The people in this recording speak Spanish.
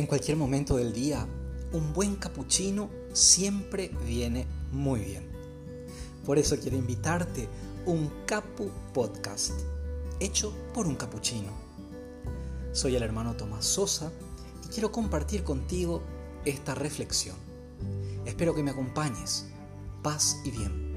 En cualquier momento del día, un buen capuchino siempre viene muy bien. Por eso quiero invitarte a un Capu Podcast, hecho por un capuchino. Soy el hermano Tomás Sosa y quiero compartir contigo esta reflexión. Espero que me acompañes. Paz y bien.